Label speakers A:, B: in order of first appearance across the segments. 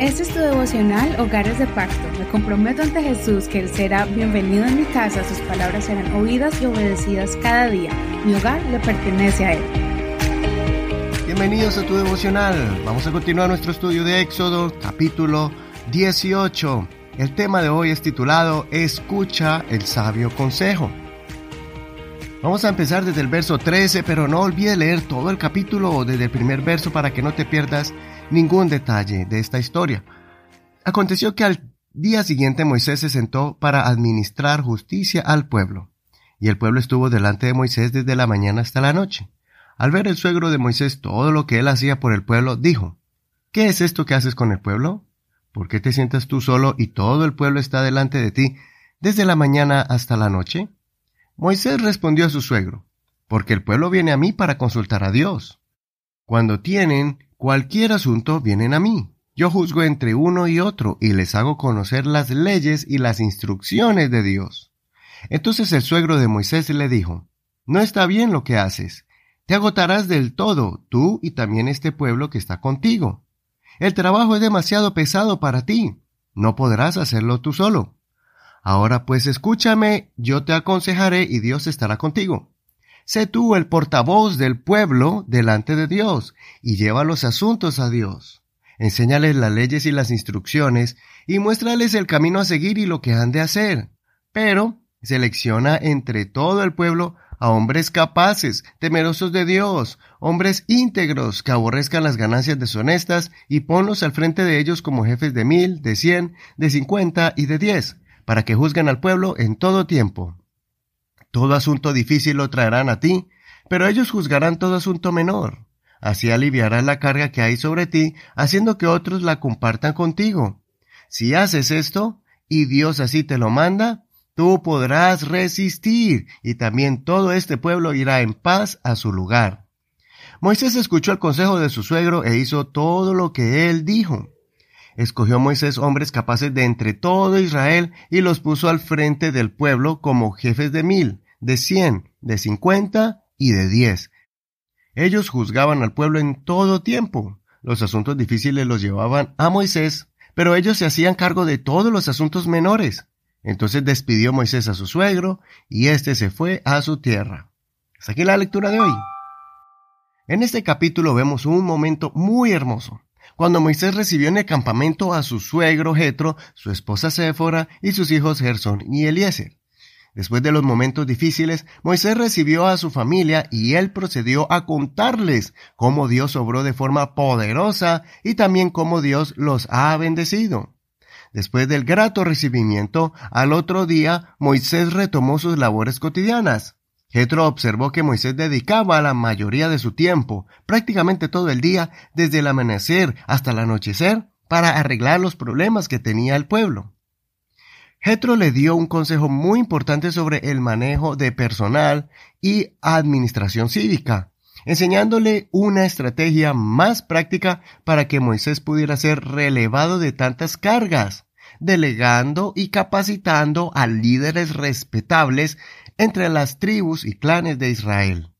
A: Este es tu devocional Hogares de Pacto. Me comprometo ante Jesús que Él será bienvenido en mi casa, sus palabras serán oídas y obedecidas cada día. Mi hogar le pertenece a Él.
B: Bienvenidos a tu devocional. Vamos a continuar nuestro estudio de Éxodo, capítulo 18. El tema de hoy es titulado Escucha el sabio consejo. Vamos a empezar desde el verso 13, pero no olvides leer todo el capítulo desde el primer verso para que no te pierdas ningún detalle de esta historia. Aconteció que al día siguiente Moisés se sentó para administrar justicia al pueblo, y el pueblo estuvo delante de Moisés desde la mañana hasta la noche. Al ver el suegro de Moisés todo lo que él hacía por el pueblo, dijo, ¿Qué es esto que haces con el pueblo? ¿Por qué te sientas tú solo y todo el pueblo está delante de ti desde la mañana hasta la noche? Moisés respondió a su suegro, porque el pueblo viene a mí para consultar a Dios. Cuando tienen cualquier asunto, vienen a mí. Yo juzgo entre uno y otro y les hago conocer las leyes y las instrucciones de Dios. Entonces el suegro de Moisés le dijo, No está bien lo que haces. Te agotarás del todo, tú y también este pueblo que está contigo. El trabajo es demasiado pesado para ti. No podrás hacerlo tú solo. Ahora pues escúchame, yo te aconsejaré y Dios estará contigo. Sé tú el portavoz del pueblo delante de Dios y lleva los asuntos a Dios. Enséñales las leyes y las instrucciones y muéstrales el camino a seguir y lo que han de hacer. Pero selecciona entre todo el pueblo a hombres capaces, temerosos de Dios, hombres íntegros que aborrezcan las ganancias deshonestas y ponlos al frente de ellos como jefes de mil, de cien, de cincuenta y de diez para que juzguen al pueblo en todo tiempo. Todo asunto difícil lo traerán a ti, pero ellos juzgarán todo asunto menor. Así aliviarás la carga que hay sobre ti, haciendo que otros la compartan contigo. Si haces esto, y Dios así te lo manda, tú podrás resistir, y también todo este pueblo irá en paz a su lugar. Moisés escuchó el consejo de su suegro e hizo todo lo que él dijo escogió Moisés hombres capaces de entre todo Israel y los puso al frente del pueblo como jefes de mil, de cien, de cincuenta y de diez. Ellos juzgaban al pueblo en todo tiempo. Los asuntos difíciles los llevaban a Moisés, pero ellos se hacían cargo de todos los asuntos menores. Entonces despidió Moisés a su suegro y éste se fue a su tierra. Hasta aquí la lectura de hoy. En este capítulo vemos un momento muy hermoso cuando Moisés recibió en el campamento a su suegro Jetro, su esposa Séfora y sus hijos Gersón y Eliezer. Después de los momentos difíciles, Moisés recibió a su familia y él procedió a contarles cómo Dios obró de forma poderosa y también cómo Dios los ha bendecido. Después del grato recibimiento, al otro día Moisés retomó sus labores cotidianas. Jetro observó que Moisés dedicaba la mayoría de su tiempo, prácticamente todo el día, desde el amanecer hasta el anochecer, para arreglar los problemas que tenía el pueblo. Jetro le dio un consejo muy importante sobre el manejo de personal y administración cívica, enseñándole una estrategia más práctica para que Moisés pudiera ser relevado de tantas cargas, delegando y capacitando a líderes respetables entre las tribus y clanes de Israel.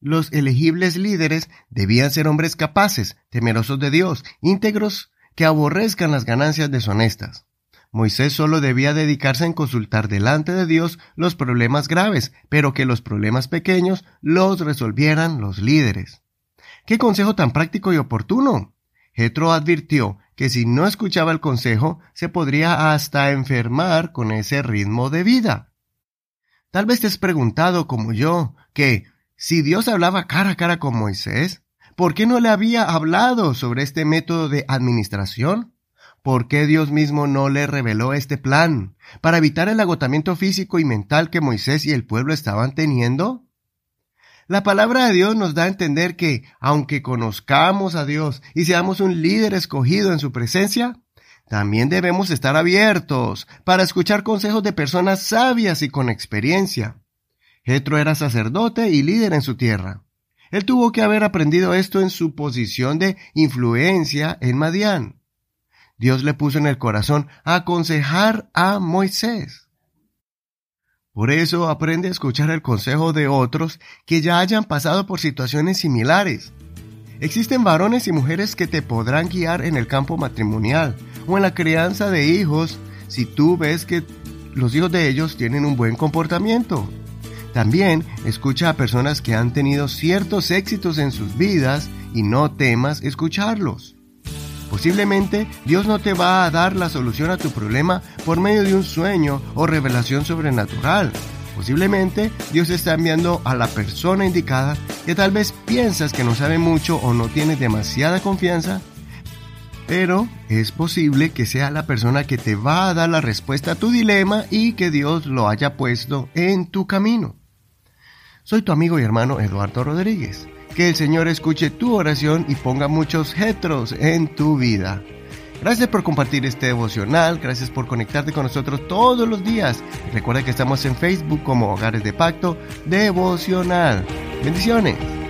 B: Los elegibles líderes debían ser hombres capaces, temerosos de Dios, íntegros, que aborrezcan las ganancias deshonestas. Moisés solo debía dedicarse en consultar delante de Dios los problemas graves, pero que los problemas pequeños los resolvieran los líderes. ¡Qué consejo tan práctico y oportuno! Jetro advirtió que si no escuchaba el consejo, se podría hasta enfermar con ese ritmo de vida. Tal vez te has preguntado, como yo, que si Dios hablaba cara a cara con Moisés, ¿por qué no le había hablado sobre este método de administración? ¿Por qué Dios mismo no le reveló este plan para evitar el agotamiento físico y mental que Moisés y el pueblo estaban teniendo? La palabra de Dios nos da a entender que, aunque conozcamos a Dios y seamos un líder escogido en su presencia, también debemos estar abiertos para escuchar consejos de personas sabias y con experiencia. Jetro era sacerdote y líder en su tierra. Él tuvo que haber aprendido esto en su posición de influencia en Madián. Dios le puso en el corazón aconsejar a Moisés. Por eso aprende a escuchar el consejo de otros que ya hayan pasado por situaciones similares Existen varones y mujeres que te podrán guiar en el campo matrimonial o en la crianza de hijos si tú ves que los hijos de ellos tienen un buen comportamiento. También escucha a personas que han tenido ciertos éxitos en sus vidas y no temas escucharlos. Posiblemente Dios no te va a dar la solución a tu problema por medio de un sueño o revelación sobrenatural. Posiblemente Dios está enviando a la persona indicada que tal vez piensas que no sabe mucho o no tiene demasiada confianza, pero es posible que sea la persona que te va a dar la respuesta a tu dilema y que Dios lo haya puesto en tu camino. Soy tu amigo y hermano Eduardo Rodríguez. Que el Señor escuche tu oración y ponga muchos jetros en tu vida. Gracias por compartir este devocional, gracias por conectarte con nosotros todos los días. Recuerda que estamos en Facebook como Hogares de Pacto Devocional. Bendiciones.